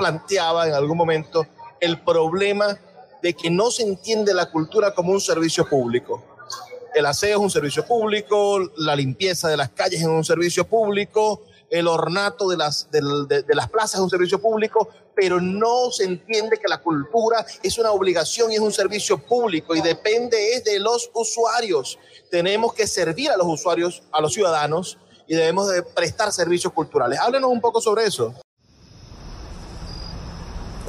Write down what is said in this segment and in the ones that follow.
planteaba en algún momento el problema de que no se entiende la cultura como un servicio público. El aseo es un servicio público, la limpieza de las calles es un servicio público, el ornato de las, de, las plazas es un servicio público, pero no se entiende que la cultura es una obligación y es un servicio público y depende es de los usuarios. Tenemos que servir a los usuarios, a los ciudadanos y debemos de prestar servicios culturales. Háblenos un poco sobre eso.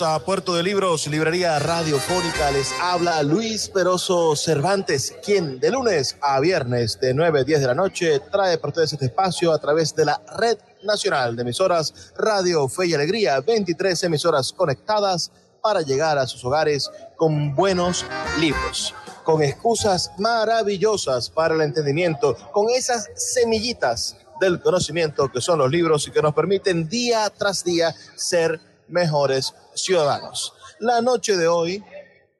A Puerto de Libros, Librería Radiofónica. Les habla Luis Peroso Cervantes, quien de lunes a viernes de 9 a 10 de la noche trae para ustedes este espacio a través de la Red Nacional de Emisoras Radio Fe y Alegría, 23 emisoras conectadas para llegar a sus hogares con buenos libros, con excusas maravillosas para el entendimiento, con esas semillitas del conocimiento que son los libros y que nos permiten día tras día ser mejores ciudadanos. La noche de hoy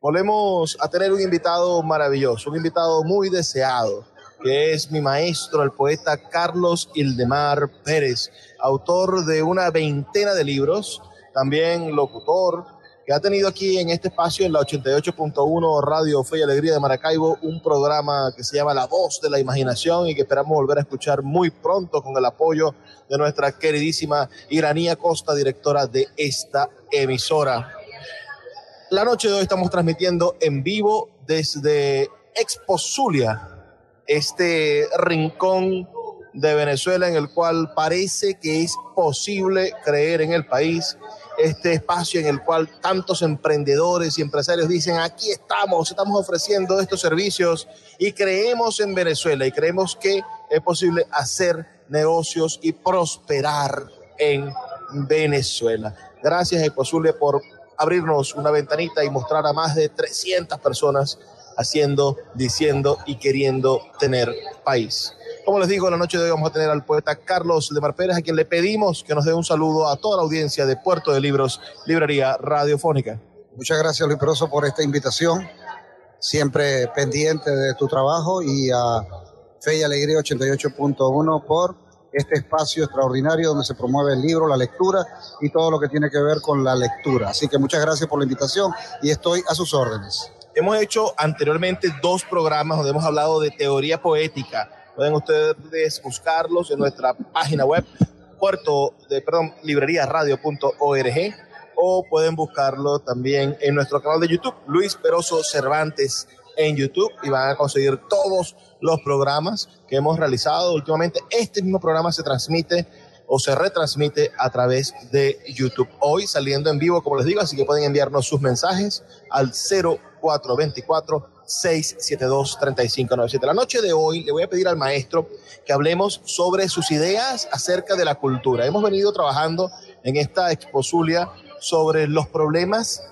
volvemos a tener un invitado maravilloso, un invitado muy deseado, que es mi maestro, el poeta Carlos Ildemar Pérez, autor de una veintena de libros, también locutor, que ha tenido aquí en este espacio, en la 88.1 Radio Fe y Alegría de Maracaibo, un programa que se llama La Voz de la Imaginación y que esperamos volver a escuchar muy pronto con el apoyo de nuestra queridísima Iranía Costa, directora de esta emisora. La noche de hoy estamos transmitiendo en vivo desde Expo Zulia, este rincón de Venezuela en el cual parece que es posible creer en el país este espacio en el cual tantos emprendedores y empresarios dicen, aquí estamos, estamos ofreciendo estos servicios y creemos en Venezuela y creemos que es posible hacer negocios y prosperar en Venezuela. Gracias, Ecosulia, por abrirnos una ventanita y mostrar a más de 300 personas haciendo, diciendo y queriendo tener país. Como les digo, la noche de hoy vamos a tener al poeta Carlos Lemar Pérez, a quien le pedimos que nos dé un saludo a toda la audiencia de Puerto de Libros, Librería Radiofónica. Muchas gracias, Luis Peroso, por esta invitación. Siempre pendiente de tu trabajo y a Fe y Alegría 88.1 por este espacio extraordinario donde se promueve el libro, la lectura y todo lo que tiene que ver con la lectura. Así que muchas gracias por la invitación y estoy a sus órdenes. Hemos hecho anteriormente dos programas donde hemos hablado de teoría poética Pueden ustedes buscarlos en nuestra página web, puerto de, perdón, libreriaradio.org o pueden buscarlo también en nuestro canal de YouTube, Luis Peroso Cervantes en YouTube y van a conseguir todos los programas que hemos realizado últimamente. Este mismo programa se transmite o se retransmite a través de YouTube. Hoy saliendo en vivo, como les digo, así que pueden enviarnos sus mensajes al 0424 672 3597. La noche de hoy le voy a pedir al maestro que hablemos sobre sus ideas acerca de la cultura. Hemos venido trabajando en esta exposulia sobre los problemas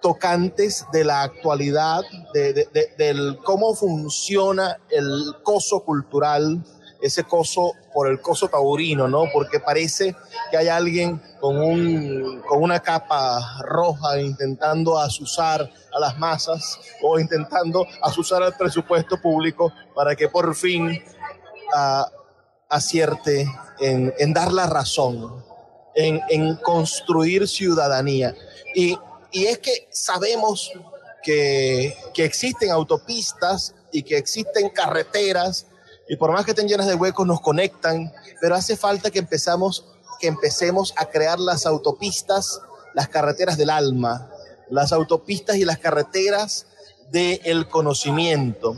tocantes de la actualidad, de, del cómo funciona el coso cultural, ese coso por el coso taurino, ¿no? Porque parece que hay alguien con, un, con una capa roja intentando asusar a las masas o intentando asusar al presupuesto público para que por fin uh, acierte en, en, dar la razón, en, en construir ciudadanía. Y, y, es que sabemos que, que existen autopistas y que existen carreteras y por más que estén llenas de huecos nos conectan, pero hace falta que empezamos que empecemos a crear las autopistas, las carreteras del alma, las autopistas y las carreteras del conocimiento.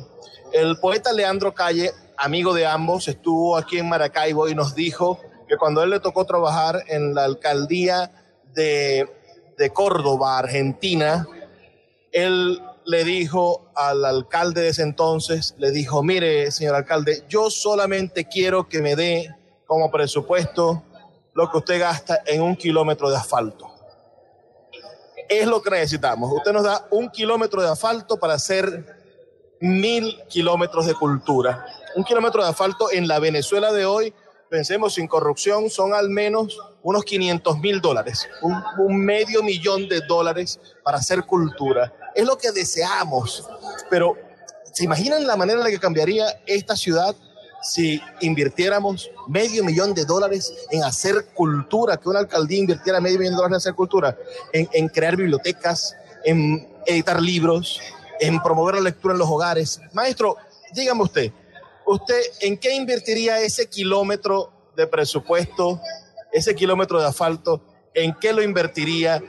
El poeta Leandro Calle, amigo de ambos, estuvo aquí en Maracaibo y nos dijo que cuando él le tocó trabajar en la alcaldía de, de Córdoba, Argentina, él le dijo al alcalde de ese entonces, le dijo, mire, señor alcalde, yo solamente quiero que me dé como presupuesto lo que usted gasta en un kilómetro de asfalto. Es lo que necesitamos. Usted nos da un kilómetro de asfalto para hacer mil kilómetros de cultura. Un kilómetro de asfalto en la Venezuela de hoy, pensemos sin corrupción, son al menos unos 500 mil dólares, un, un medio millón de dólares para hacer cultura es lo que deseamos, pero ¿se imaginan la manera en la que cambiaría esta ciudad si invirtiéramos medio millón de dólares en hacer cultura, que una alcaldía invirtiera medio millón de dólares en hacer cultura, en, crear bibliotecas, en editar libros, en promover la lectura en los hogares? Maestro, dígame usted, ¿usted en qué invertiría ese kilómetro de presupuesto, ese kilómetro de asfalto? ¿En qué lo invertiría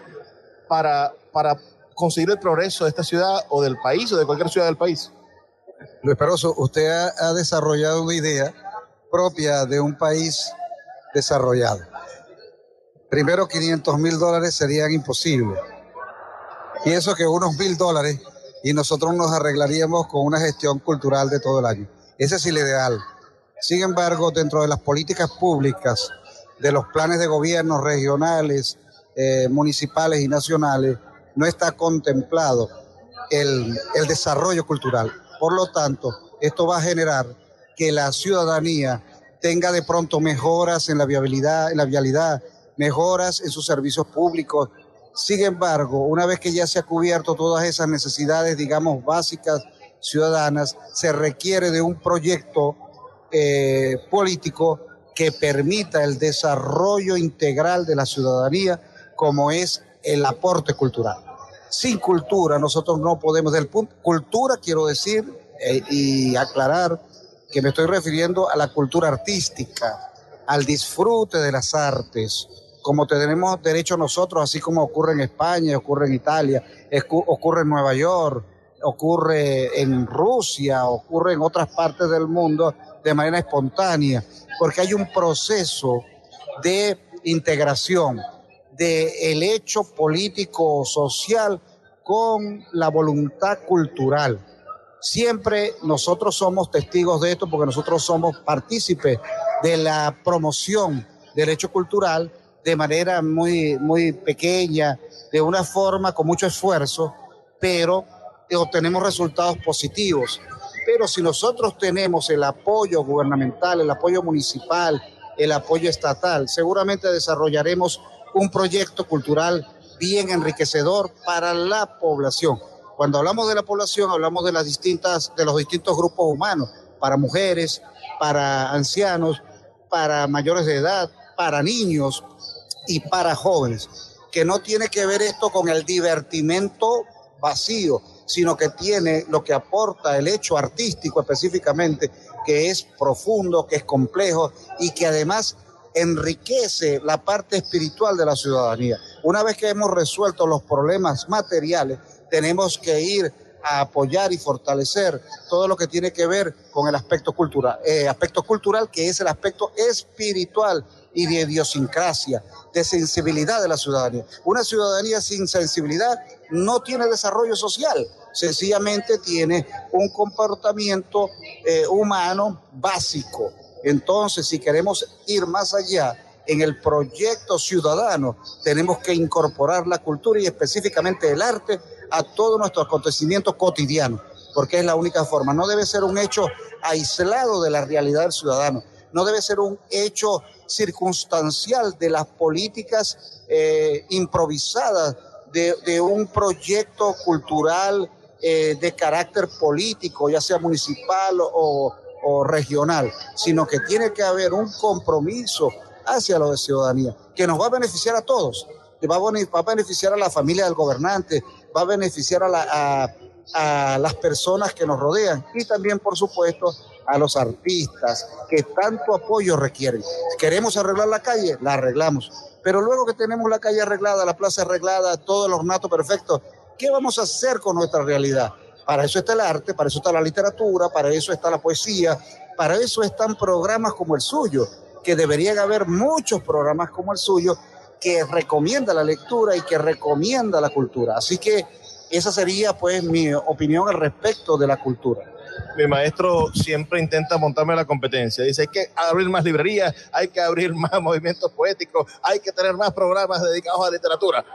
para, para conseguir el progreso de esta ciudad o del país o de cualquier ciudad del país? Luis Peroso, usted ha, desarrollado una idea propia de un país desarrollado. Primero, 500 mil dólares serían imposibles. Y eso que unos mil dólares y nosotros nos arreglaríamos con una gestión cultural de todo el año. Ese es el ideal. Sin embargo, dentro de las políticas públicas, de los planes de gobierno regionales, eh, municipales y nacionales, no está contemplado el, desarrollo cultural. Por lo tanto, esto va a generar que la ciudadanía tenga de pronto mejoras en la viabilidad, en la vialidad, mejoras en sus servicios públicos. Sin embargo, una vez que ya se ha cubierto todas esas necesidades, digamos, básicas ciudadanas, se requiere de un proyecto eh, político que permita el desarrollo integral de la ciudadanía, como es el aporte cultural. Sin cultura nosotros no podemos, del punto, cultura quiero decir eh, y aclarar que me estoy refiriendo a la cultura artística, al disfrute de las artes, como tenemos derecho nosotros, así como ocurre en España, ocurre en Italia, ocurre en Nueva York, ocurre en Rusia, ocurre en otras partes del mundo de manera espontánea, porque hay un proceso de integración del el hecho político o social con la voluntad cultural. Siempre nosotros somos testigos de esto porque nosotros somos partícipes de la promoción del hecho cultural de manera muy, muy pequeña, de una forma con mucho esfuerzo, pero obtenemos resultados positivos. Pero si nosotros tenemos el apoyo gubernamental, el apoyo municipal, el apoyo estatal, seguramente desarrollaremos un proyecto cultural bien enriquecedor para la población. Cuando hablamos de la población, hablamos de las distintas, de los distintos grupos humanos, para mujeres, para ancianos, para mayores de edad, para niños y para jóvenes, que no tiene que ver esto con el divertimento vacío, sino que tiene lo que aporta el hecho artístico específicamente, que es profundo, que es complejo y que además enriquece la parte espiritual de la ciudadanía. Una vez que hemos resuelto los problemas materiales, tenemos que ir a apoyar y fortalecer todo lo que tiene que ver con el aspecto cultural, eh, aspecto cultural que es el aspecto espiritual y de idiosincrasia, de sensibilidad de la ciudadanía. Una ciudadanía sin sensibilidad no tiene desarrollo social, sencillamente tiene un comportamiento eh, humano básico. Entonces, si queremos ir más allá en el proyecto ciudadano, tenemos que incorporar la cultura y específicamente el arte a todos nuestros acontecimientos cotidianos, porque es la única forma. No debe ser un hecho aislado de la realidad del ciudadano, no debe ser un hecho circunstancial de las políticas eh, improvisadas de, un proyecto cultural eh, de carácter político, ya sea municipal o, regional, sino que tiene que haber un compromiso hacia la ciudadanía, que nos va a beneficiar a todos, que va a, beneficiar a la familia del gobernante, va a beneficiar a, a las personas que nos rodean y también, por supuesto, a los artistas que tanto apoyo requieren. Queremos arreglar la calle, la arreglamos. Pero luego que tenemos la calle arreglada, la plaza arreglada, todo el ornato perfecto, ¿qué vamos a hacer con nuestra realidad? Para eso está el arte, para eso está la literatura, para eso está la poesía, para eso están programas como el suyo, que deberían haber muchos programas como el suyo que recomienda la lectura y que recomienda la cultura. Así que esa sería pues mi opinión al respecto de la cultura mi maestro siempre intenta montarme la competencia. Dice, hay que abrir más librerías, hay que abrir más movimientos poéticos, hay que tener más programas dedicados a literatura.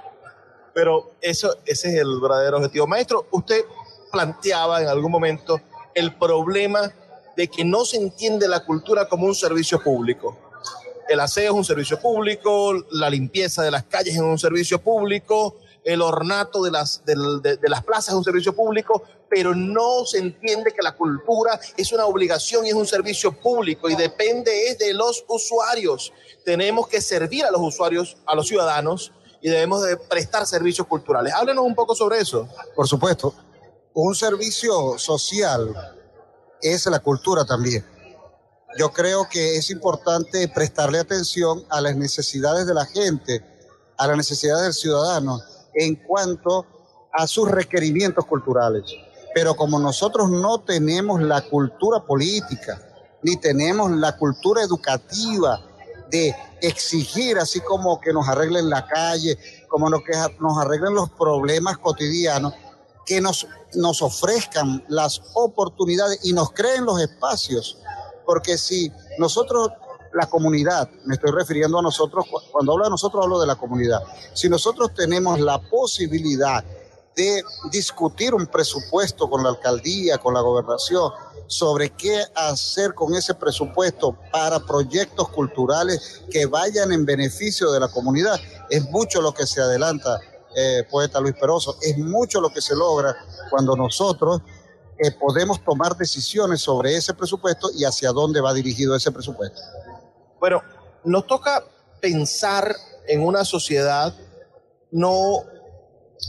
Pero eso, ese es el verdadero objetivo. Maestro, usted planteaba en algún momento el problema de que no se entiende la cultura como un servicio público. El aseo es un servicio público, la limpieza de las calles es un servicio público, el ornato de las, de, las plazas es un servicio público, pero no se entiende que la cultura es una obligación y es un servicio público y depende de los usuarios. Tenemos que servir a los usuarios, a los ciudadanos y debemos de prestar servicios culturales. Háblenos un poco sobre eso. Por supuesto, un servicio social es la cultura también. Yo creo que es importante prestarle atención a las necesidades de la gente, a las necesidades del ciudadano en cuanto a sus requerimientos culturales. Pero como nosotros no tenemos la cultura política, ni tenemos la cultura educativa de exigir así como que nos arreglen la calle, como que nos arreglen los problemas cotidianos, que nos, nos ofrezcan las oportunidades y nos creen los espacios. Porque si nosotros la comunidad, me estoy refiriendo a nosotros, cuando hablo de nosotros hablo de la comunidad. Si nosotros tenemos la posibilidad de discutir un presupuesto con la alcaldía, con la gobernación, sobre qué hacer con ese presupuesto para proyectos culturales que vayan en beneficio de la comunidad, es mucho lo que se adelanta, eh, poeta Luis Peroso, es mucho lo que se logra cuando nosotros eh, podemos tomar decisiones sobre ese presupuesto y hacia dónde va dirigido ese presupuesto. Bueno, nos toca pensar en una sociedad, no,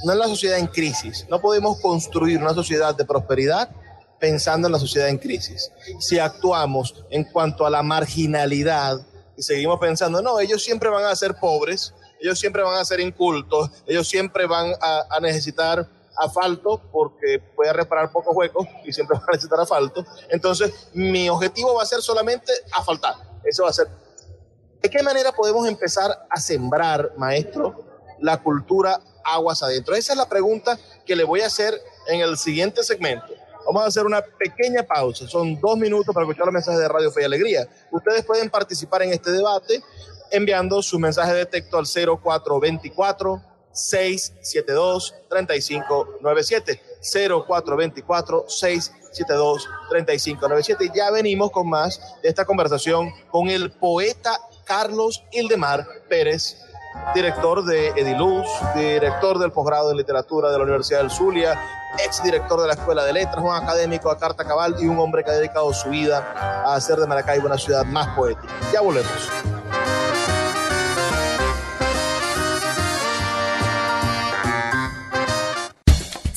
no en la sociedad en crisis. No podemos construir una sociedad de prosperidad pensando en la sociedad en crisis. Si actuamos en cuanto a la marginalidad y seguimos pensando, no, ellos siempre van a ser pobres, ellos siempre van a ser incultos, ellos siempre van a, a necesitar asfalto porque puede reparar pocos huecos y siempre van a necesitar asfalto. Entonces, mi objetivo va a ser solamente asfaltar. Eso va a ser ¿De qué manera podemos empezar a sembrar, maestro, la cultura aguas adentro? Esa es la pregunta que le voy a hacer en el siguiente segmento. Vamos a hacer una pequeña pausa. Son dos minutos para escuchar los mensajes de Radio Fe y Alegría. Ustedes pueden participar en este debate enviando su mensaje de texto al 0424 672 3597 0424 672 3597 y ya venimos con más de esta conversación con el poeta Carlos Ildemar Pérez, director de Ediluz, director del posgrado en literatura de la Universidad del Zulia, ex director de la Escuela de Letras, un académico a carta cabal y un hombre que ha dedicado su vida a hacer de Maracaibo una ciudad más poética. Ya volvemos.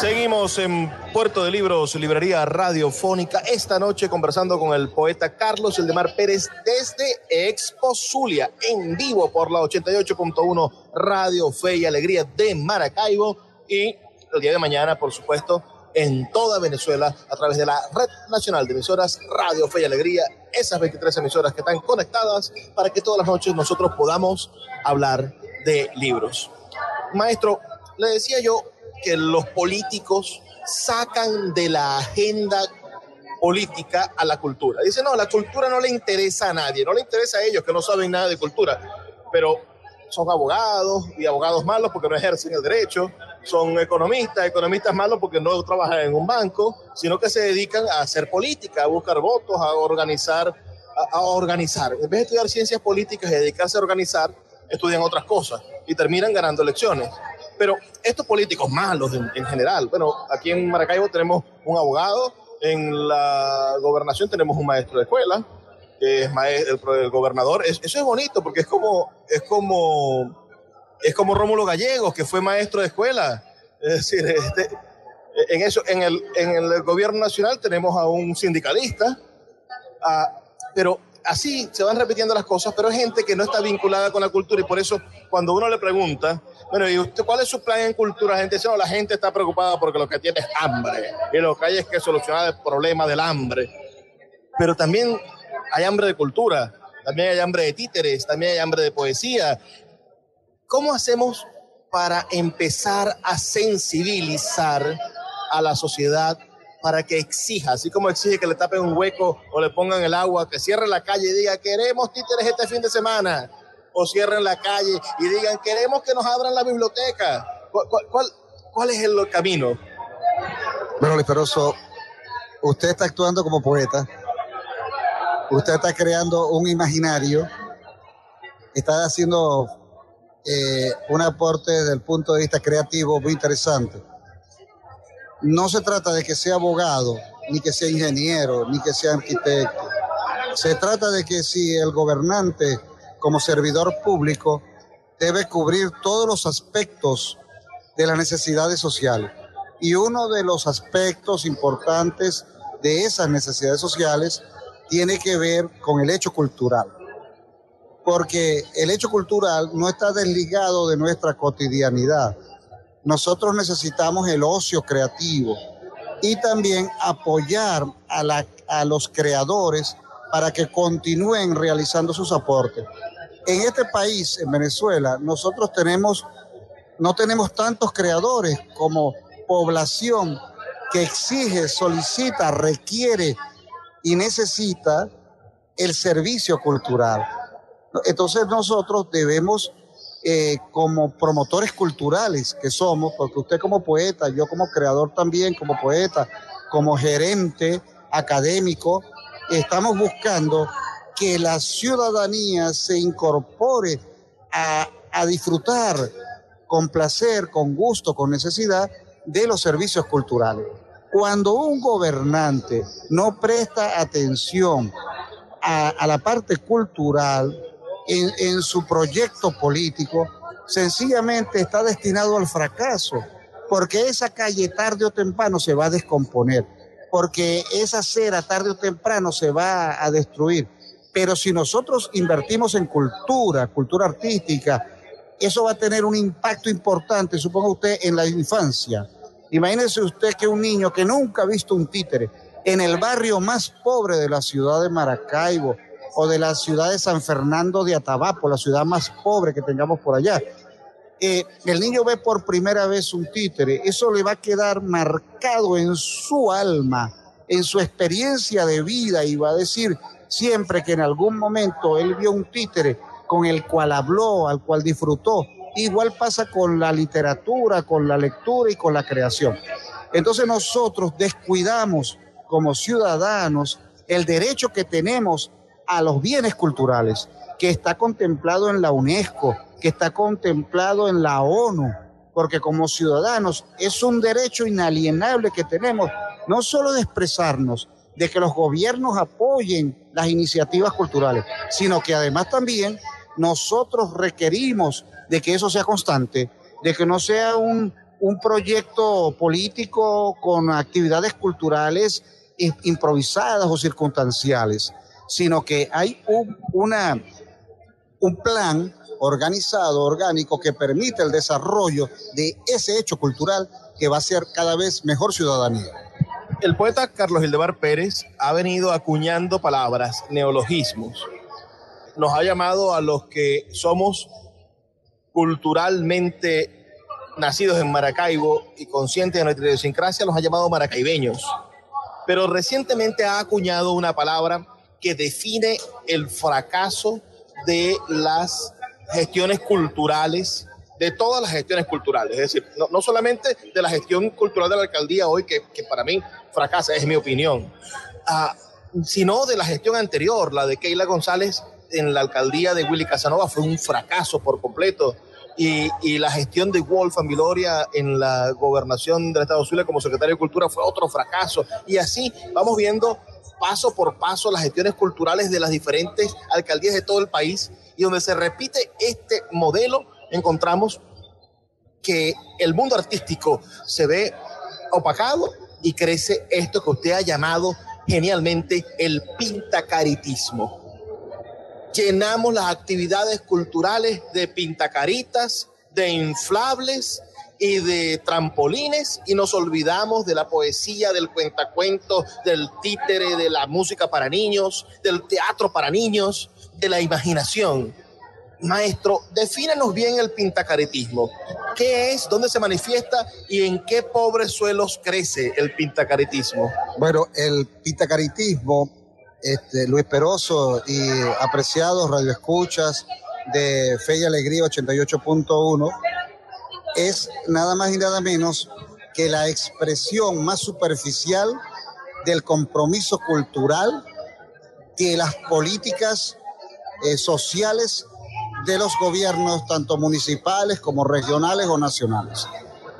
Seguimos en Puerto de Libros, Librería Radiofónica, esta noche conversando con el poeta Carlos Eldemar Pérez desde Expo Zulia, en vivo por la 88.1 Radio Fe y Alegría de Maracaibo y el día de mañana, por supuesto, en toda Venezuela a través de la Red Nacional de Emisoras Radio Fe y Alegría, esas 23 emisoras que están conectadas para que todas las noches nosotros podamos hablar de libros. Maestro, le decía yo que los políticos sacan de la agenda política a la cultura. Dice, no, la cultura no le interesa a nadie, no le interesa a ellos que no saben nada de cultura, pero son abogados y abogados malos porque no ejercen el derecho, son economistas, economistas malos porque no trabajan en un banco, sino que se dedican a hacer política, a buscar votos, a organizar, a, a organizar. En vez de estudiar ciencias políticas y dedicarse a organizar, estudian otras cosas y terminan ganando elecciones. Pero estos políticos malos en, en, general, bueno, aquí en Maracaibo tenemos un abogado, en la gobernación tenemos un maestro de escuela, que es maestro, el, gobernador. Es, eso es bonito porque es como, es como, es como Rómulo Gallegos, que fue maestro de escuela. Es decir, este, en, eso, en, el, en el gobierno nacional tenemos a un sindicalista, a, pero así se van repitiendo las cosas, pero hay gente que no está vinculada con la cultura y por eso cuando uno le pregunta, bueno, ¿y usted cuál es su plan en cultura? Gente no, la gente está preocupada porque lo que tiene es hambre y lo que hay es que solucionar el problema del hambre. Pero también hay hambre de cultura, también hay hambre de títeres, también hay hambre de poesía. ¿Cómo hacemos para empezar a sensibilizar a la sociedad para que exija, así como exige que le tapen un hueco o le pongan el agua, que cierren la calle y diga queremos títeres este fin de semana, o cierren la calle y digan queremos que nos abran la biblioteca. ¿Cuál, cuál, cuál es el camino? Bueno, Luis Peroso, usted está actuando como poeta, usted está creando un imaginario, está haciendo eh, un aporte desde el punto de vista creativo muy interesante no se trata de que sea abogado, ni que sea ingeniero, ni que sea arquitecto. Se trata de que si el gobernante como servidor público debe cubrir todos los aspectos de las necesidades sociales. Y uno de los aspectos importantes de esas necesidades sociales tiene que ver con el hecho cultural. Porque el hecho cultural no está desligado de nuestra cotidianidad nosotros necesitamos el ocio creativo y también apoyar a, los creadores para que continúen realizando sus aportes. En este país, en Venezuela, nosotros tenemos, no tenemos tantos creadores como población que exige, solicita, requiere y necesita el servicio cultural. Entonces nosotros debemos eh, como promotores culturales que somos, porque usted como poeta, yo como creador también, como poeta, como gerente académico, estamos buscando que la ciudadanía se incorpore a, disfrutar con placer, con gusto, con necesidad de los servicios culturales. Cuando un gobernante no presta atención a, a la parte cultural, en, en su proyecto político, sencillamente está destinado al fracaso, porque esa calle tarde o temprano se va a descomponer, porque esa acera tarde o temprano se va a destruir. Pero si nosotros invertimos en cultura, cultura artística, eso va a tener un impacto importante, suponga usted, en la infancia. Imagínese usted que un niño que nunca ha visto un títere en el barrio más pobre de la ciudad de Maracaibo o de la ciudad de San Fernando de Atabapo, la ciudad más pobre que tengamos por allá, eh, el niño ve por primera vez un títere, eso le va a quedar marcado en su alma, en su experiencia de vida y va a decir siempre que en algún momento él vio un títere con el cual habló, al cual disfrutó. Igual pasa con la literatura, con la lectura y con la creación. Entonces nosotros descuidamos como ciudadanos el derecho que tenemos a los bienes culturales, que está contemplado en la UNESCO, que está contemplado en la ONU, porque como ciudadanos es un derecho inalienable que tenemos, no solo de expresarnos, de que los gobiernos apoyen las iniciativas culturales, sino que además también nosotros requerimos de que eso sea constante, de que no sea un, un proyecto político con actividades culturales improvisadas o circunstanciales, sino que hay un, una, un plan organizado, orgánico, que permite el desarrollo de ese hecho cultural que va a ser cada vez mejor ciudadanía. El poeta Carlos Hildemar Pérez ha venido acuñando palabras, neologismos. Nos ha llamado a los que somos culturalmente nacidos en Maracaibo y conscientes de nuestra idiosincrasia, los ha llamado maracaibeños. Pero recientemente ha acuñado una palabra que define el fracaso de las gestiones culturales, de todas las gestiones culturales, es decir, no, solamente de la gestión cultural de la alcaldía hoy, que, para mí fracasa, es mi opinión, ah, sino de la gestión anterior, la de Keila González en la alcaldía de Willy Casanova fue un fracaso por completo. Y, y, la gestión de Wolf Ambiloria en la gobernación del Estado Zulia como secretario de Cultura fue otro fracaso. Y así vamos viendo paso por paso las gestiones culturales de las diferentes alcaldías de todo el país y donde se repite este modelo, encontramos que el mundo artístico se ve opacado y crece esto que usted ha llamado genialmente el pintacaritismo. Llenamos las actividades culturales de pintacaritas, de inflables, y de trampolines y nos olvidamos de la poesía, del cuentacuento, del títere, de la música para niños, del teatro para niños, de la imaginación. Maestro, defínenos bien el pintacaretismo. ¿Qué es, dónde se manifiesta y en qué pobres suelos crece el pintacaretismo? Bueno, el pintacaretismo, este, Luis Peroso y apreciados radioescuchas de Fe y Alegría 88.1, es nada más y nada menos que la expresión más superficial del compromiso cultural que las políticas eh, sociales de los gobiernos, tanto municipales como regionales o nacionales.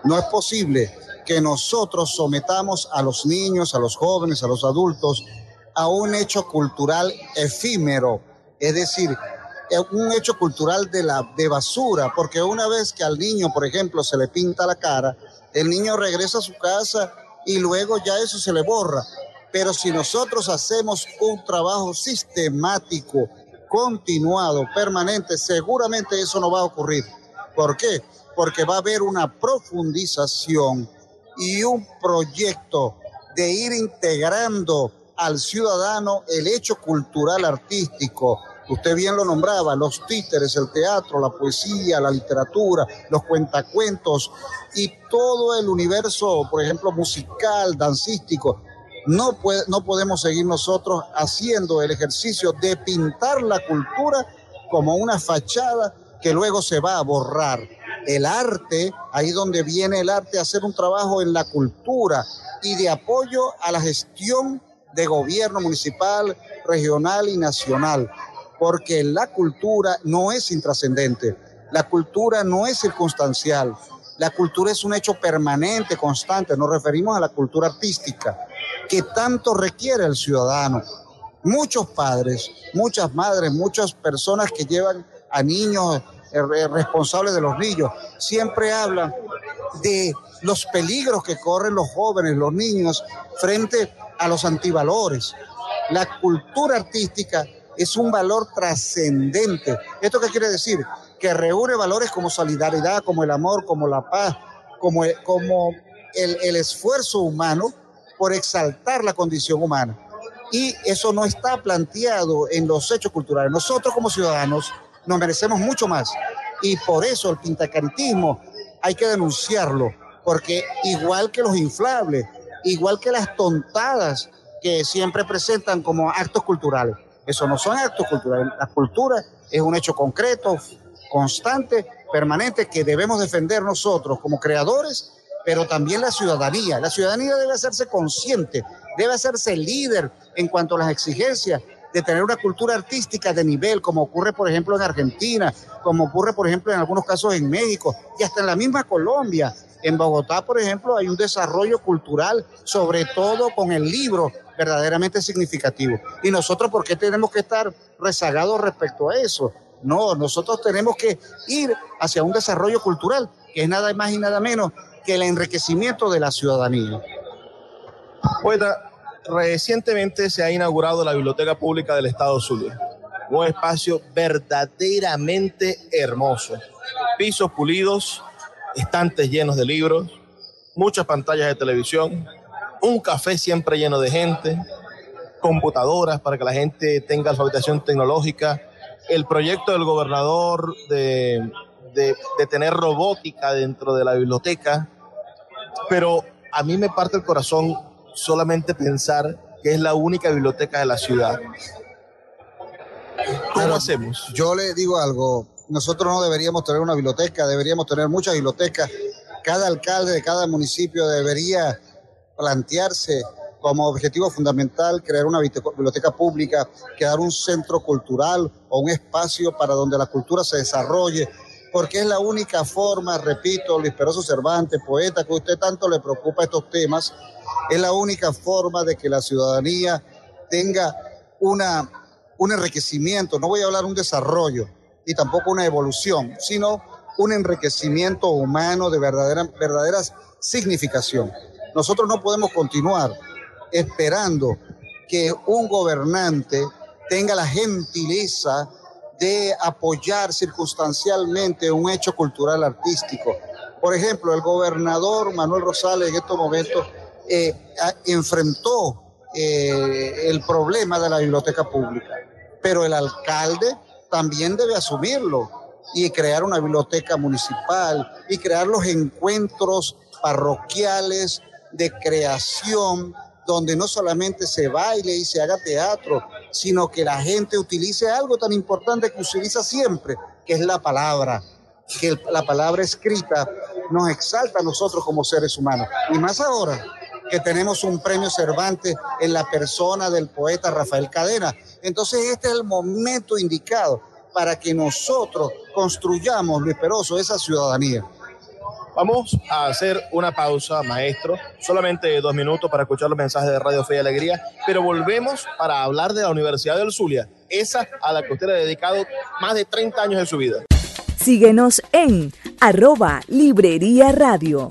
No es posible que nosotros sometamos a los niños, a los jóvenes, a los adultos a un hecho cultural efímero, es decir, un hecho cultural de, la, de basura, porque una vez que al niño, por ejemplo, se le pinta la cara, el niño regresa a su casa y luego ya eso se le borra. Pero si nosotros hacemos un trabajo sistemático, continuado, permanente, seguramente eso no va a ocurrir. ¿Por qué? Porque va a haber una profundización y un proyecto de ir integrando al ciudadano el hecho cultural artístico, Usted bien lo nombraba, los títeres, el teatro, la poesía, la literatura, los cuentacuentos y todo el universo, por ejemplo, musical, dancístico. No, no podemos seguir nosotros haciendo el ejercicio de pintar la cultura como una fachada que luego se va a borrar. El arte, ahí donde viene el arte hacer un trabajo en la cultura y de apoyo a la gestión de gobierno municipal, regional y nacional. Porque la cultura no es intrascendente, la cultura no es circunstancial, la cultura es un hecho permanente, constante, nos referimos a la cultura artística, que tanto requiere el ciudadano. Muchos padres, muchas madres, muchas personas que llevan a niños eh, responsables de los niños, siempre hablan de los peligros que corren los jóvenes, los niños, frente a los antivalores. La cultura artística es un valor trascendente. ¿Esto qué quiere decir? Que reúne valores como solidaridad, como el amor, como la paz, como, el esfuerzo humano por exaltar la condición humana. Y eso no está planteado en los hechos culturales. Nosotros como ciudadanos nos merecemos mucho más. Y por eso el pintacaritismo hay que denunciarlo, porque igual que los inflables, igual que las tontadas que siempre presentan como actos culturales, eso no son actos culturales. La cultura es un hecho concreto, constante, permanente, que debemos defender nosotros como creadores, pero también la ciudadanía. La ciudadanía debe hacerse consciente, debe hacerse líder en cuanto a las exigencias de tener una cultura artística de nivel, como ocurre, por ejemplo, en Argentina, como ocurre, por ejemplo, en algunos casos en México y hasta en la misma Colombia. En Bogotá, por ejemplo, hay un desarrollo cultural, sobre todo con el libro, verdaderamente significativo. Y nosotros, ¿por qué tenemos que estar rezagados respecto a eso? No, nosotros tenemos que ir hacia un desarrollo cultural, que es nada más y nada menos que el enriquecimiento de la ciudadanía. Poeta, recientemente se ha inaugurado la Biblioteca Pública del Estado Zulia. Un espacio verdaderamente hermoso. Pisos pulidos, estantes llenos de libros, muchas pantallas de televisión, un café siempre lleno de gente, computadoras para que la gente tenga alfabetización tecnológica, el proyecto del gobernador de, de, de tener robótica dentro de la biblioteca, pero a mí me parte el corazón solamente pensar que es la única biblioteca de la ciudad. ¿Cómo Pero hacemos? Yo le digo algo, nosotros no deberíamos tener una biblioteca, deberíamos tener muchas bibliotecas. Cada alcalde de cada municipio debería plantearse como objetivo fundamental crear una biblioteca pública, crear un centro cultural o un espacio para donde la cultura se desarrolle, porque es la única forma, repito, Luis Peroso Cervantes, poeta, que usted tanto le preocupa estos temas, es la única forma de que la ciudadanía tenga una, un enriquecimiento, no voy a hablar un desarrollo y tampoco una evolución, sino un enriquecimiento humano de verdadera, verdadera significación. Nosotros no podemos continuar esperando que un gobernante tenga la gentileza de apoyar circunstancialmente un hecho cultural artístico. Por ejemplo, el gobernador Manuel Rosales en estos momentos eh, enfrentó eh, el problema de la biblioteca pública, pero el alcalde también debe asumirlo y crear una biblioteca municipal y crear los encuentros parroquiales de creación donde no solamente se baile y se haga teatro, sino que la gente utilice algo tan importante que utiliza siempre, que es la palabra, que la palabra escrita nos exalta a nosotros como seres humanos. Y más ahora que tenemos un premio Cervantes en la persona del poeta Rafael Cadena. Entonces este es el momento indicado para que nosotros construyamos, Luis Peroso, esa ciudadanía. Vamos a hacer una pausa, maestro, solamente dos minutos para escuchar los mensajes de Radio Fe y Alegría, pero volvemos para hablar de la Universidad del Zulia, esa a la que usted ha dedicado más de 30 años de su vida. Síguenos en arroba Librería Radio.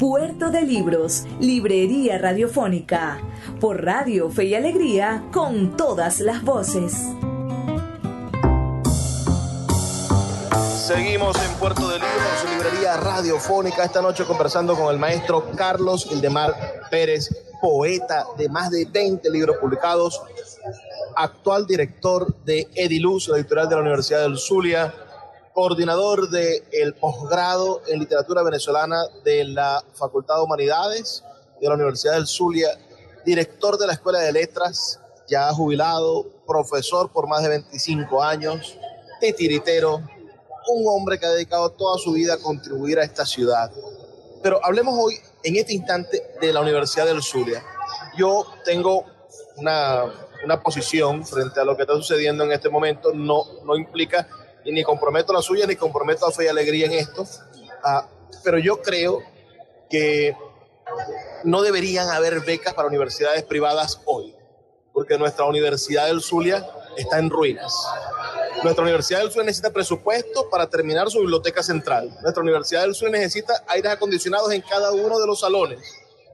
Puerto de Libros, Librería Radiofónica, por Radio Fe y Alegría, con todas las voces. Seguimos en Puerto de Libros, librería radiofónica, esta noche conversando con el maestro Carlos Ildemar Pérez, poeta de más de 20 libros publicados, actual director de Ediluz, la editorial de la Universidad del Zulia, coordinador del posgrado en literatura venezolana de la Facultad de Humanidades de la Universidad del Zulia, director de la Escuela de Letras, ya jubilado, profesor por más de 25 años, titiritero, un hombre que ha dedicado toda su vida a contribuir a esta ciudad. Pero hablemos hoy, en este instante, de la Universidad del Zulia. Yo tengo una, una posición frente a lo que está sucediendo en este momento, no, no implica y ni comprometo la suya ni comprometo a Fe y Alegría en esto, ah, pero yo creo que no deberían haber becas para universidades privadas hoy, porque nuestra Universidad del Zulia está en ruinas. Nuestra Universidad del Zulia necesita presupuesto para terminar su biblioteca central. Nuestra Universidad del Zulia necesita aires acondicionados en cada uno de los salones.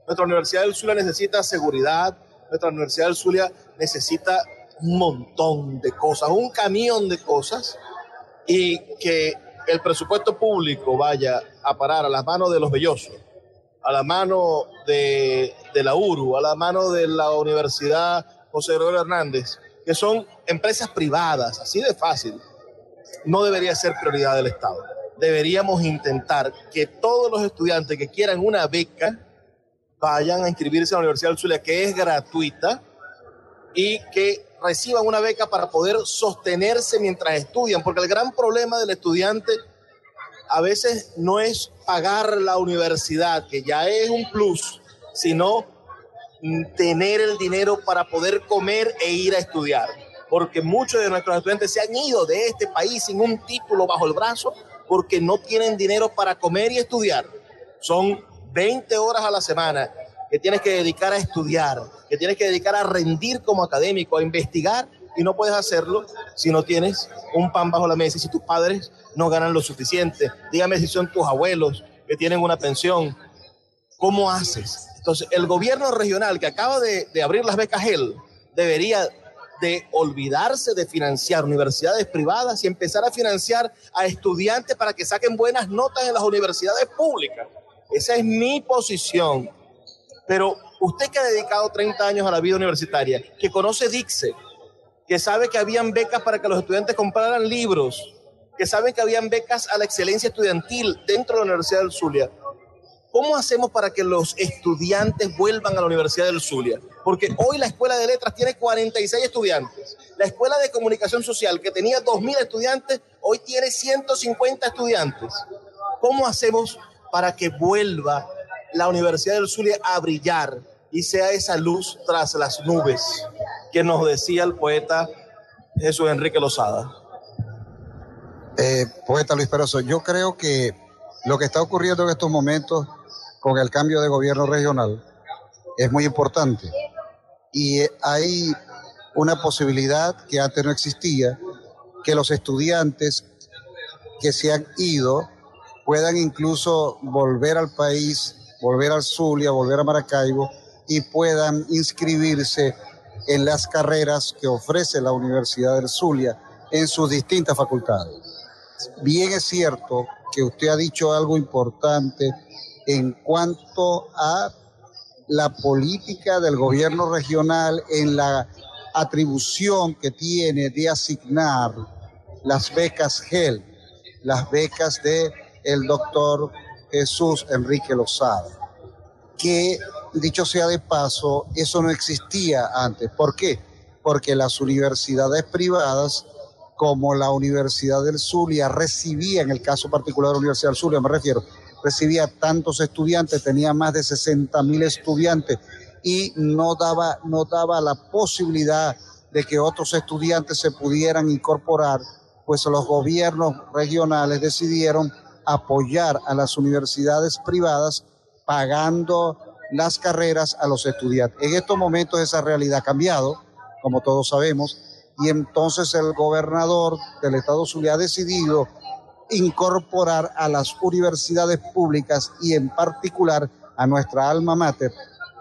Nuestra Universidad del Zulia necesita seguridad. Nuestra Universidad del Zulia necesita un montón de cosas, un camión de cosas y que el presupuesto público vaya a parar a las manos de los bellosos, a la mano de, de la URU, a la mano de la Universidad José Gregorio Hernández, que son empresas privadas, así de fácil, no debería ser prioridad del Estado. Deberíamos intentar que todos los estudiantes que quieran una beca vayan a inscribirse a la Universidad del Zulia, que es gratuita, y que reciban una beca para poder sostenerse mientras estudian, porque el gran problema del estudiante a veces no es pagar la universidad, que ya es un plus, sino tener el dinero para poder comer e ir a estudiar. Porque muchos de nuestros estudiantes se han ido de este país sin un título bajo el brazo porque no tienen dinero para comer y estudiar. Son 20 horas a la semana que tienes que dedicar a estudiar, que tienes que dedicar a rendir como académico, a investigar, y no puedes hacerlo si no tienes un pan bajo la mesa y si tus padres no ganan lo suficiente. Dígame si son tus abuelos que tienen una pensión. ¿Cómo haces? Entonces, el gobierno regional que acaba de, abrir las becas GEL debería de olvidarse de financiar universidades privadas y empezar a financiar a estudiantes para que saquen buenas notas en las universidades públicas. Esa es mi posición. Pero usted que ha dedicado 30 años a la vida universitaria, que conoce Dixe, que sabe que habían becas para que los estudiantes compraran libros, que sabe que habían becas a la excelencia estudiantil dentro de la Universidad del Zulia. ¿Cómo hacemos para que los estudiantes vuelvan a la Universidad del Zulia? Porque hoy la Escuela de Letras tiene 46 estudiantes. La Escuela de Comunicación Social, que tenía 2.000 estudiantes, hoy tiene 150 estudiantes. ¿Cómo hacemos para que vuelva la Universidad del Zulia a brillar y sea esa luz tras las nubes que nos decía el poeta Jesús Enrique Lozada. Eh, poeta Luis Peroso, yo creo que lo que está ocurriendo en estos momentos con el cambio de gobierno regional es muy importante y hay una posibilidad que antes no existía, que los estudiantes que se han ido puedan incluso volver al país volver al Zulia, volver a Maracaibo y puedan inscribirse en las carreras que ofrece la Universidad del Zulia en sus distintas facultades. Bien es cierto que usted ha dicho algo importante en cuanto a la política del gobierno regional en la atribución que tiene de asignar las becas GEL, las becas de el doctor Jesús Enrique Lozada, que dicho sea de paso, eso no existía antes. ¿Por qué? Porque las universidades privadas, como la Universidad del Zulia, recibía, en el caso particular de la Universidad del Zulia me refiero, recibía tantos estudiantes, tenía más de 60 mil estudiantes y no daba, no daba la posibilidad de que otros estudiantes se pudieran incorporar, pues los gobiernos regionales decidieron apoyar a las universidades privadas pagando las carreras a los estudiantes. En estos momentos esa realidad ha cambiado, como todos sabemos, y entonces el gobernador del estado Zulia ha decidido incorporar a las universidades públicas y en particular a nuestra alma mater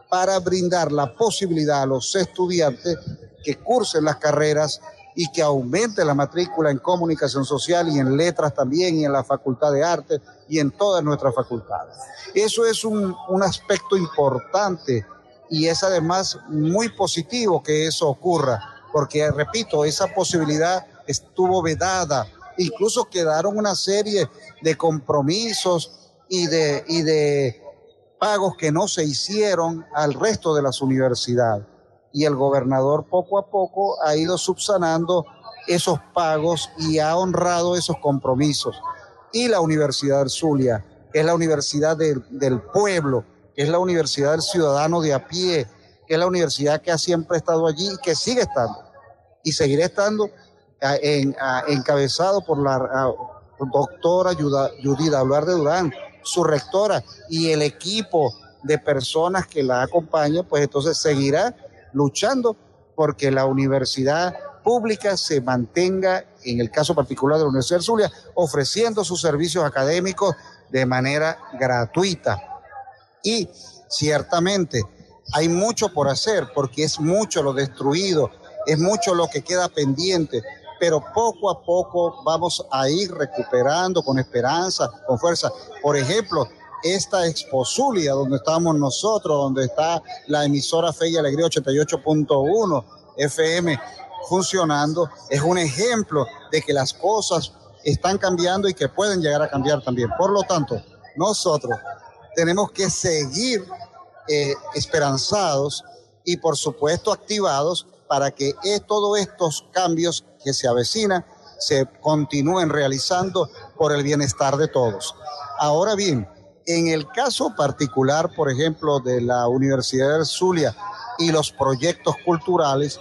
para brindar la posibilidad a los estudiantes que cursen las carreras y que aumente la matrícula en comunicación social y en letras también y en la facultad de arte y en todas nuestras facultades. Eso es un, un aspecto importante y es además muy positivo que eso ocurra, porque repito, esa posibilidad estuvo vedada, incluso quedaron una serie de compromisos y de, y de pagos que no se hicieron al resto de las universidades. Y el gobernador poco a poco ha ido subsanando esos pagos y ha honrado esos compromisos. Y la Universidad del Zulia, que es la universidad del pueblo, que es la universidad del ciudadano de a pie, que es la universidad que ha siempre estado allí y que sigue estando. Y seguirá estando en, encabezado por la doctora Judith Hablar de Durán, su rectora y el equipo de personas que la acompañan, pues entonces seguirá luchando porque la universidad pública se mantenga, en el caso particular de la Universidad de Zulia, ofreciendo sus servicios académicos de manera gratuita. Y ciertamente hay mucho por hacer porque es mucho lo destruido, es mucho lo que queda pendiente, pero poco a poco vamos a ir recuperando con esperanza, con fuerza. Por ejemplo, esta Exposulia, donde estamos nosotros, donde está la emisora Fe y Alegría 88.1 FM funcionando, es un ejemplo de que las cosas están cambiando y que pueden llegar a cambiar también. Por lo tanto, nosotros tenemos que seguir eh, esperanzados y por supuesto activados para que todos estos cambios que se avecinan se continúen realizando por el bienestar de todos. Ahora bien, en el caso particular, por ejemplo, de la Universidad de Zulia y los proyectos culturales,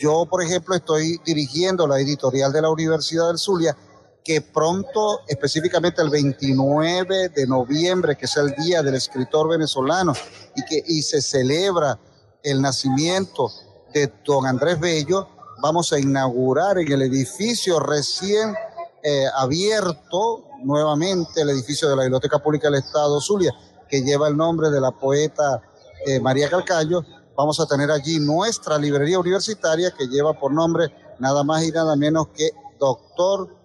yo, por ejemplo, estoy dirigiendo la editorial de la Universidad del Zulia, que pronto, específicamente el 29 de noviembre, que es el Día del Escritor Venezolano, y que y se celebra el nacimiento de don Andrés Bello, vamos a inaugurar en el edificio recién eh, abierto nuevamente el edificio de la Biblioteca Pública del Estado Zulia, que lleva el nombre de la poeta eh, María Calcayo. Vamos a tener allí nuestra librería universitaria que lleva por nombre nada más y nada menos que Doctor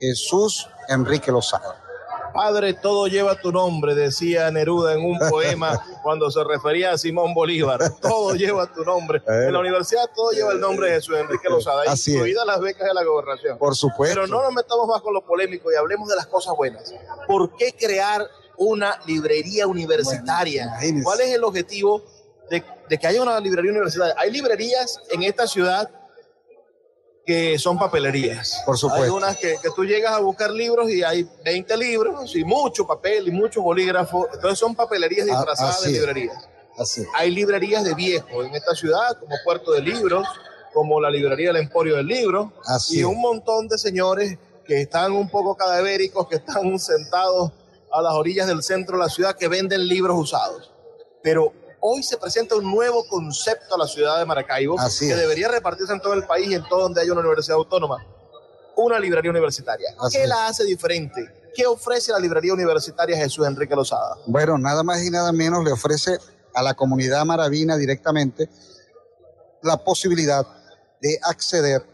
Jesús Enrique Lozada. Padre, todo lleva tu nombre, decía Neruda en un poema cuando se refería a Simón Bolívar. Todo lleva tu nombre. En la universidad todo lleva el nombre de Jesús Enrique Lozada, incluidas las becas de la gobernación. Por supuesto. Pero no nos metamos más con lo polémico y hablemos de las cosas buenas. ¿Por qué crear una librería universitaria? ¿Cuál es el objetivo de, de que haya una librería universitaria? Hay librerías en esta ciudad que son papelerías. Por supuesto. Hay unas que, que, tú llegas a buscar libros y hay 20 libros y mucho papel y muchos bolígrafos. Entonces son papelerías ah, disfrazadas de librerías. Así. Hay librerías de viejo en esta ciudad, como Puerto de Libros, como la librería del Emporio del Libro. Así. Y un montón de señores que están un poco cadavéricos, que están sentados a las orillas del centro de la ciudad, que venden libros usados. Pero hoy se presenta un nuevo concepto a la ciudad de Maracaibo que debería repartirse en todo el país y en todo donde haya una universidad autónoma. Una librería universitaria. ¿Qué la hace diferente? ¿Qué ofrece la librería universitaria Jesús Enrique Lozada? Bueno, nada más y nada menos le ofrece a la comunidad maravina directamente la posibilidad de acceder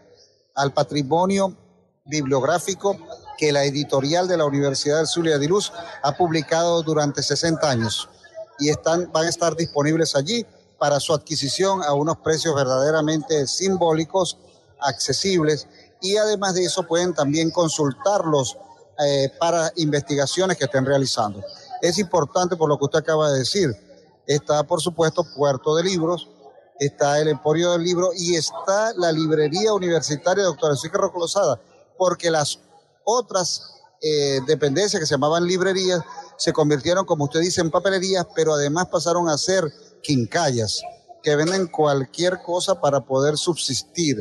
al patrimonio bibliográfico que la editorial de la Universidad del Zulia de Luz ha publicado durante 60 años y están, van a estar disponibles allí para su adquisición a unos precios verdaderamente simbólicos, accesibles y además de eso pueden también consultarlos eh, para investigaciones que estén realizando. Es importante por lo que usted acaba de decir. Está, por supuesto, Puerto de Libros, está el Emporio del Libro y está la Librería Universitaria Doctora Enrique Rocolosada, porque las otras eh, dependencias que se llamaban librerías se convirtieron, como usted dice, en papelerías, pero además pasaron a ser quincallas, que venden cualquier cosa para poder subsistir,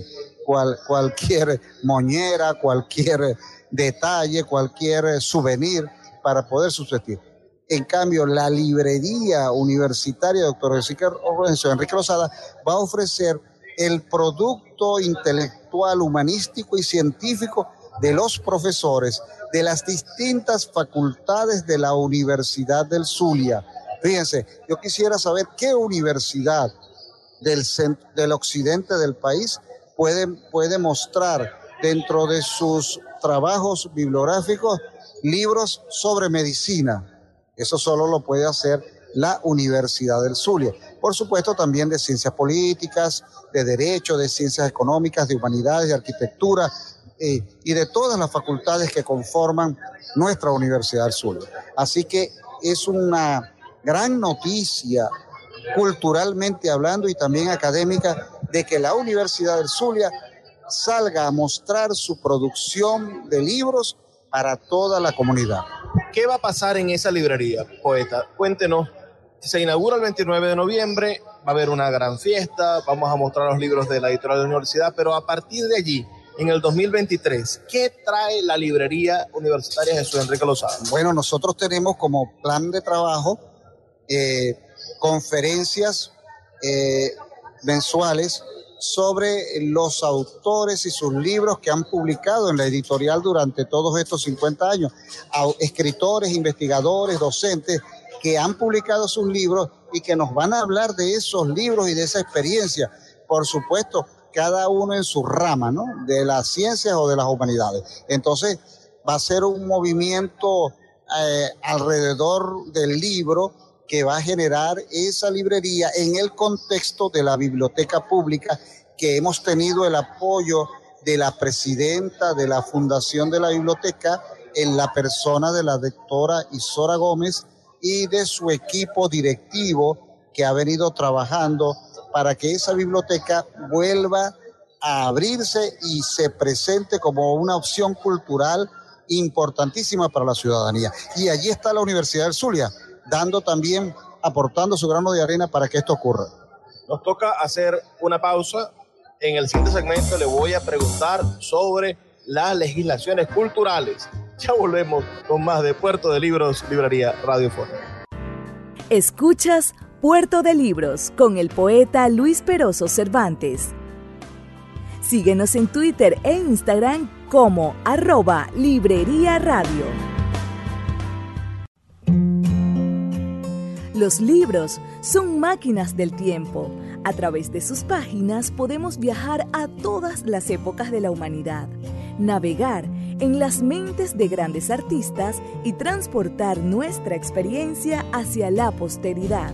cual, cualquier moñera, cualquier detalle, cualquier souvenir para poder subsistir. En cambio, la librería universitaria, doctor Enrique Rosada, va a ofrecer el producto intelectual, humanístico y científico de los profesores de las distintas facultades de la Universidad del Zulia. Fíjense, yo quisiera saber qué universidad del, del occidente del país puede, puede mostrar dentro de sus trabajos bibliográficos libros sobre medicina. Eso solo lo puede hacer la Universidad del Zulia. Por supuesto, también de ciencias políticas, de derecho, de ciencias económicas, de humanidades, de arquitectura, eh, y de todas las facultades que conforman nuestra Universidad del Sur. Así que es una gran noticia culturalmente hablando y también académica, de que la Universidad del Zulia salga a mostrar su producción de libros para toda la comunidad. ¿Qué va a pasar en esa librería, poeta? Cuéntenos. Se inaugura el 29 de noviembre, va a haber una gran fiesta, vamos a mostrar los libros de la editorial de la universidad, pero a partir de allí, en el 2023, ¿qué trae la librería universitaria Jesús Enrique Lozada? Bueno, nosotros tenemos como plan de trabajo eh, conferencias eh, mensuales sobre los autores y sus libros que han publicado en la editorial durante todos estos 50 años. escritores, investigadores, docentes que han publicado sus libros y que nos van a hablar de esos libros y de esa experiencia. Por supuesto, cada uno en su rama, ¿no? De las ciencias o de las humanidades. Entonces, va a ser un movimiento eh, alrededor del libro que va a generar esa librería en el contexto de la biblioteca pública que hemos tenido el apoyo de la presidenta de la Fundación de la Biblioteca en la persona de la doctora Isora Gómez y de su equipo directivo que ha venido trabajando para que esa biblioteca vuelva a abrirse y se presente como una opción cultural importantísima para la ciudadanía. Y allí está la Universidad del Zulia, dando también, aportando su grano de arena para que esto ocurra. Nos toca hacer una pausa. En el siguiente segmento le voy a preguntar sobre las legislaciones culturales. Ya volvemos con más de Puerto de Libros, Librería Radiofónica. Escuchas Puerto de Libros con el poeta Luis Peroso Cervantes. Síguenos en Twitter e Instagram como arroba Librería Radio. Los libros son máquinas del tiempo. A través de sus páginas podemos viajar a todas las épocas de la humanidad, navegar en las mentes de grandes artistas y transportar nuestra experiencia hacia la posteridad.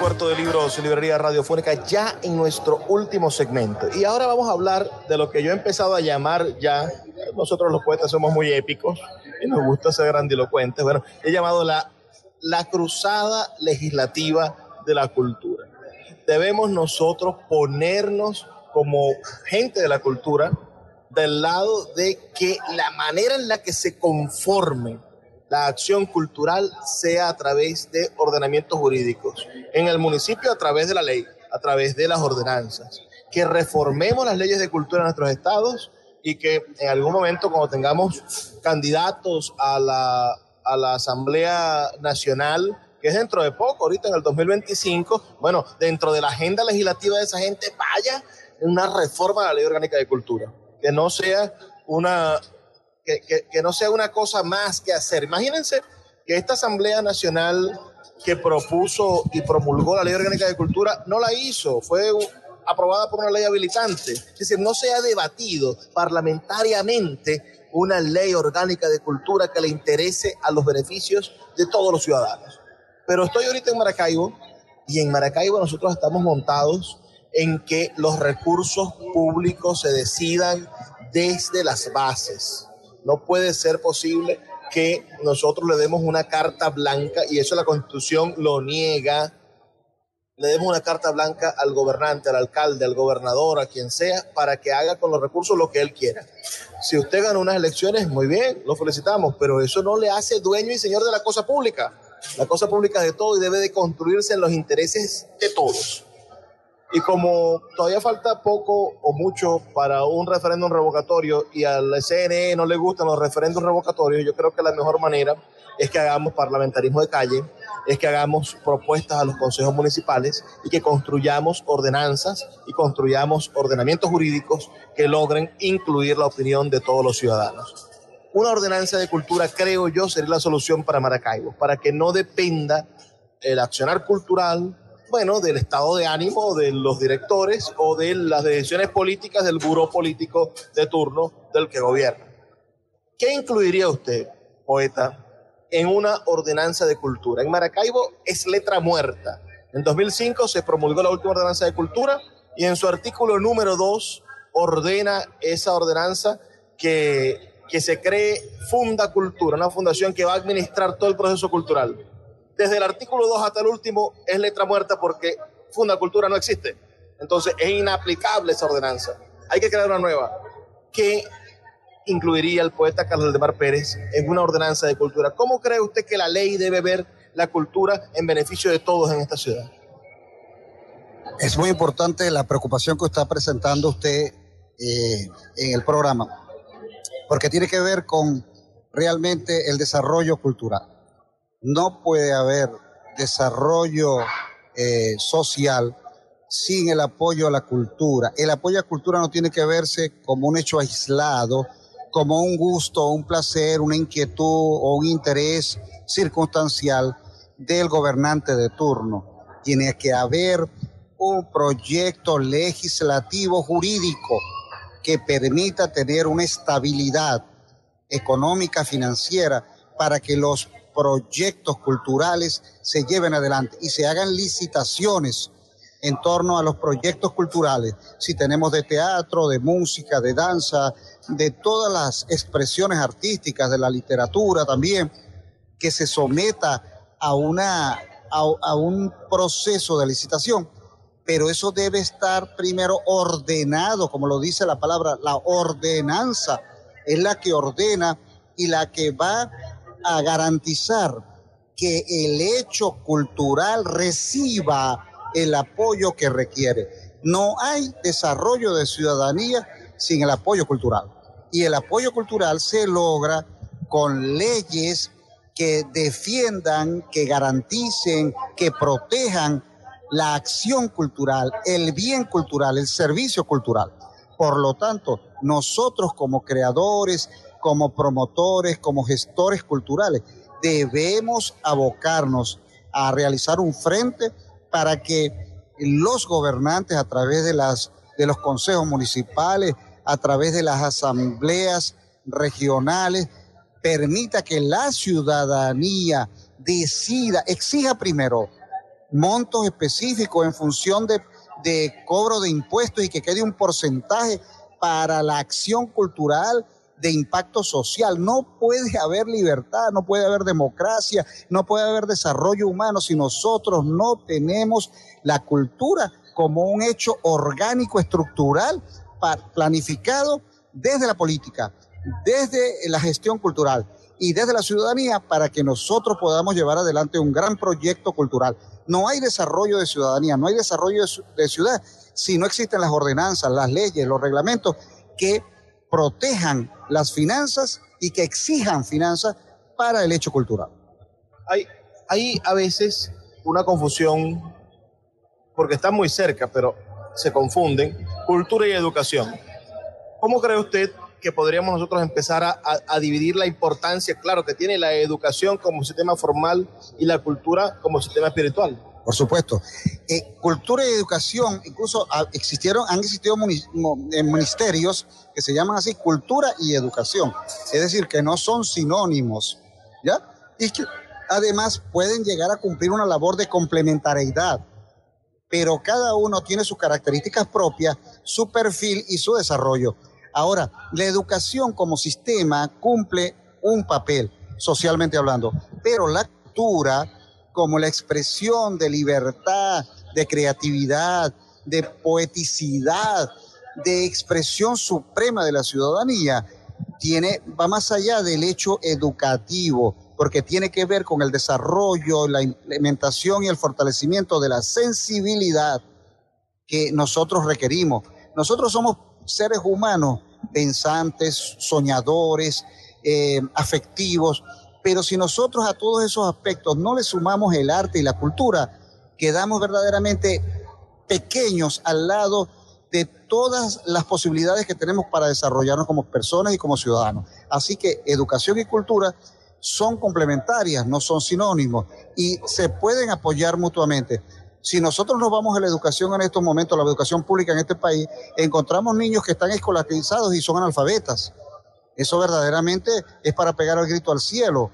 Puerto de Libros, Librería Radiofónica, ya en nuestro último segmento. Y ahora vamos a hablar de lo que yo he empezado a llamar ya, nosotros los poetas somos muy épicos y nos gusta ser grandilocuentes, bueno, he llamado la, la cruzada legislativa de la cultura. Debemos nosotros ponernos como gente de la cultura del lado de que la manera en la que se conforme la acción cultural sea a través de ordenamientos jurídicos. En el municipio a través de la ley, a través de las ordenanzas. Que reformemos las leyes de cultura en nuestros estados y que en algún momento cuando tengamos candidatos a la, a la Asamblea Nacional, que es dentro de poco, ahorita en el 2025, bueno, dentro de la agenda legislativa de esa gente vaya una reforma de la ley orgánica de cultura. Que no sea una, que, no sea una cosa más que hacer. Imagínense que esta Asamblea Nacional que propuso y promulgó la Ley Orgánica de Cultura no la hizo, fue aprobada por una ley habilitante. Es decir, no se ha debatido parlamentariamente una ley orgánica de cultura que le interese a los beneficios de todos los ciudadanos. Pero estoy ahorita en Maracaibo Y en Maracaibo nosotros estamos montados en que los recursos públicos se decidan desde las bases. No puede ser posible que nosotros le demos una carta blanca, y eso la constitución lo niega, le demos una carta blanca al gobernante, al alcalde, al gobernador, a quien sea, para que haga con los recursos lo que él quiera. Si usted gana unas elecciones, muy bien, lo felicitamos, pero eso no le hace dueño y señor de la cosa pública. La cosa pública es de todo y debe de construirse en los intereses de todos. Y como todavía falta poco o mucho para un referéndum revocatorio y al CNE no le gustan los referéndums revocatorios, yo creo que la mejor manera es que hagamos parlamentarismo de calle, es que hagamos propuestas a los consejos municipales y que construyamos ordenanzas y construyamos ordenamientos jurídicos que logren incluir la opinión de todos los ciudadanos. Una ordenanza de cultura, creo yo, sería la solución para Maracaibo, para que no dependa el accionar cultural, bueno, del estado de ánimo de los directores o de las decisiones políticas del buró político de turno del que gobierna. ¿Qué incluiría usted, poeta, en una ordenanza de cultura? En Maracaibo es letra muerta. En 2005 se promulgó la última ordenanza de cultura y en su artículo número 2 ordena esa ordenanza que, que se cree Funda Cultura, una fundación que va a administrar todo el proceso cultural desde el artículo 2 hasta el último es letra muerta porque Funda Cultura no existe. Entonces es inaplicable esa ordenanza. Hay que crear una nueva. ¿Qué incluiría el poeta Carlos Aldemar Pérez en una ordenanza de cultura? ¿Cómo cree usted que la ley debe ver la cultura en beneficio de todos en esta ciudad? Es muy importante la preocupación que está presentando usted eh, en el programa, porque tiene que ver con realmente el desarrollo cultural no puede haber desarrollo eh, social sin el apoyo a la cultura. El apoyo a la cultura no tiene que verse como un hecho aislado, como un gusto, un placer, una inquietud o un interés circunstancial del gobernante de turno. Tiene que haber un proyecto legislativo jurídico que permita tener una estabilidad económica, financiera, para que los proyectos culturales se lleven adelante y se hagan licitaciones en torno a los proyectos culturales. Si tenemos de teatro, de música, de danza, de todas las expresiones artísticas, de la literatura también, que se someta a, una, a, un proceso de licitación. Pero eso debe estar primero ordenado, como lo dice la palabra, la ordenanza es la que ordena y la que va a garantizar que el hecho cultural reciba el apoyo que requiere. No hay desarrollo de ciudadanía sin el apoyo cultural. Y el apoyo cultural se logra con leyes que defiendan, que garanticen, que protejan la acción cultural, el bien cultural, el servicio cultural. Por lo tanto, nosotros como creadores, como promotores, como gestores culturales, debemos abocarnos a realizar un frente para que los gobernantes a través de, las, de los consejos municipales, a través de las asambleas regionales, permita que la ciudadanía decida, exija primero montos específicos en función de, de cobro de impuestos y que quede un porcentaje para la acción cultural de impacto social. No puede haber libertad, no puede haber democracia, no puede haber desarrollo humano si nosotros no tenemos la cultura como un hecho orgánico, estructural, planificado desde la política, desde la gestión cultural y desde la ciudadanía para que nosotros podamos llevar adelante un gran proyecto cultural. No hay desarrollo de ciudadanía, no hay desarrollo de ciudad si no existen las ordenanzas, las leyes, los reglamentos que protejan las finanzas y que exijan finanzas para el hecho cultural. Hay, hay a veces una confusión, porque están muy cerca, pero se confunden, cultura y educación. ¿Cómo cree usted que podríamos nosotros empezar a, a, dividir la importancia, claro, que tiene la educación como sistema formal y la cultura como sistema espiritual? Por supuesto. Eh, cultura y educación, incluso ah, existieron, han existido eh, ministerios que se llaman así cultura y educación, es decir, que no son sinónimos, ¿ya? Y que además pueden llegar a cumplir una labor de complementariedad, pero cada uno tiene sus características propias, su perfil y su desarrollo. Ahora, la educación como sistema cumple un papel, socialmente hablando, pero la cultura como la expresión de libertad, de creatividad, de poeticidad, de expresión suprema de la ciudadanía, tiene, va más allá del hecho educativo, porque tiene que ver con el desarrollo, la implementación y el fortalecimiento de la sensibilidad que nosotros requerimos. Nosotros somos seres humanos pensantes, soñadores, eh, afectivos, pero si nosotros a todos esos aspectos no le sumamos el arte y la cultura, quedamos verdaderamente pequeños al lado de todas las posibilidades que tenemos para desarrollarnos como personas y como ciudadanos. Así que educación y cultura son complementarias, no son sinónimos y se pueden apoyar mutuamente. Si nosotros nos vamos a la educación en estos momentos, la educación pública en este país, encontramos niños que están escolarizados y son analfabetas. Eso verdaderamente es para pegar el grito al cielo.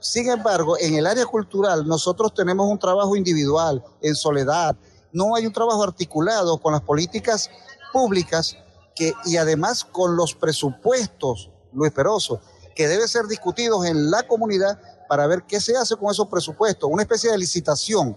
Sin embargo, en el área cultural nosotros tenemos un trabajo individual, en soledad. No hay un trabajo articulado con las políticas públicas y además con los presupuestos, Luis Peroso, que deben ser discutidos en la comunidad para ver qué se hace con esos presupuestos, una especie de licitación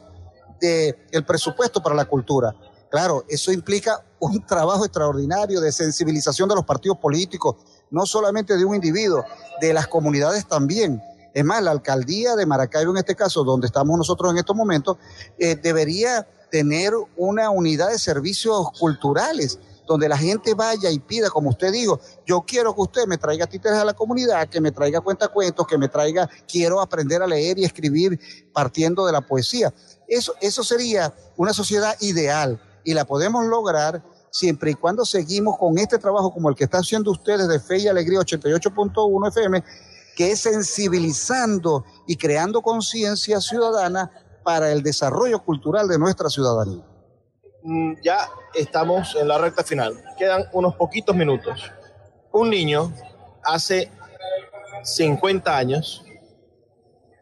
del el presupuesto para la cultura. Claro, eso implica un trabajo extraordinario de sensibilización de los partidos políticos, no solamente de un individuo, de las comunidades también. Es más, la alcaldía de Maracaibo, en este caso, donde estamos nosotros en estos momentos, eh, debería tener una unidad de servicios culturales donde la gente vaya y pida, como usted dijo, yo quiero que usted me traiga títeres a la comunidad, que me traiga cuentacuentos, que me traiga, quiero aprender a leer y escribir partiendo de la poesía. Eso, eso sería una sociedad ideal y la podemos lograr siempre y cuando seguimos con este trabajo como el que está haciendo ustedes de Fe y Alegría 88.1 FM, que es sensibilizando y creando conciencia ciudadana para el desarrollo cultural de nuestra ciudadanía. Mm, ya estamos en la recta final. Quedan unos poquitos minutos. Un niño hace 50 años,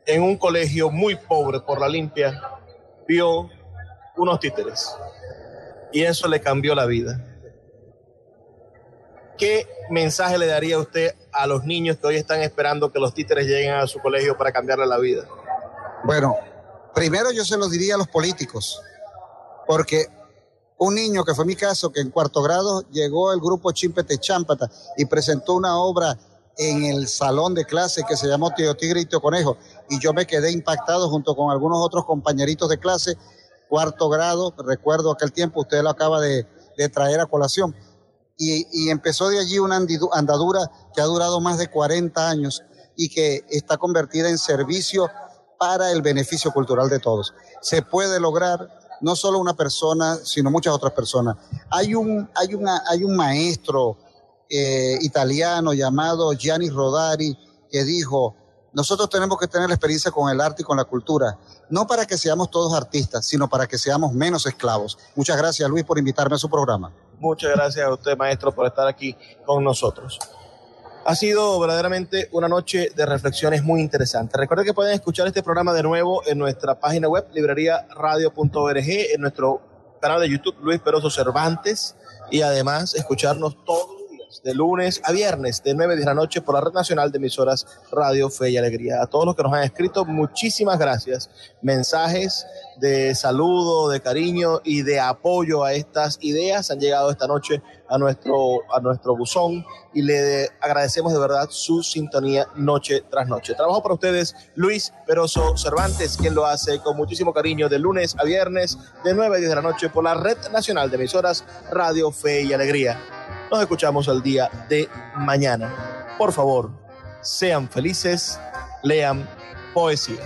en un colegio muy pobre por la limpia, vio unos títeres. Y eso le cambió la vida. ¿Qué mensaje le daría usted a los niños que hoy están esperando que los títeres lleguen a su colegio para cambiarle la vida? Bueno, primero yo se lo diría a los políticos, porque un niño, que fue mi caso, que en cuarto grado llegó el grupo Chimpete Chámpata y presentó una obra en el salón de clase que se llamó Tío Tigre y Tío Conejo. Y yo me quedé impactado junto con algunos otros compañeritos de clase, cuarto grado, recuerdo aquel tiempo, usted lo acaba de, traer a colación. Y, empezó de allí una andadura que ha durado más de 40 años y que está convertida en servicio para el beneficio cultural de todos. Se puede lograr, no solo una persona, sino muchas otras personas. Hay un, un maestro eh, italiano llamado Gianni Rodari que dijo, nosotros tenemos que tener la experiencia con el arte y con la cultura, no para que seamos todos artistas, sino para que seamos menos esclavos. Muchas gracias Luis por invitarme a su programa. Muchas gracias a usted, maestro, por estar aquí con nosotros. Ha sido verdaderamente una noche de reflexiones muy interesantes. Recuerden que pueden escuchar este programa de nuevo en nuestra página web, libreriaradio.org, en nuestro canal de YouTube, Luis Peroso Cervantes, y además escucharnos todos de lunes a viernes, de 9 de la noche, por la Red Nacional de Emisoras Radio Fe y Alegría. A todos los que nos han escrito, muchísimas gracias. Mensajes de saludo, de cariño y de apoyo a estas ideas han llegado esta noche a nuestro, a nuestro buzón y le agradecemos de verdad su sintonía noche tras noche. Trabajo para ustedes Luis Peroso Cervantes, quien lo hace con muchísimo cariño de lunes a viernes, de 9 a 10 de la noche, por la Red Nacional de Emisoras Radio Fe y Alegría. Nos escuchamos el día de mañana. Por favor, sean felices, lean poesía.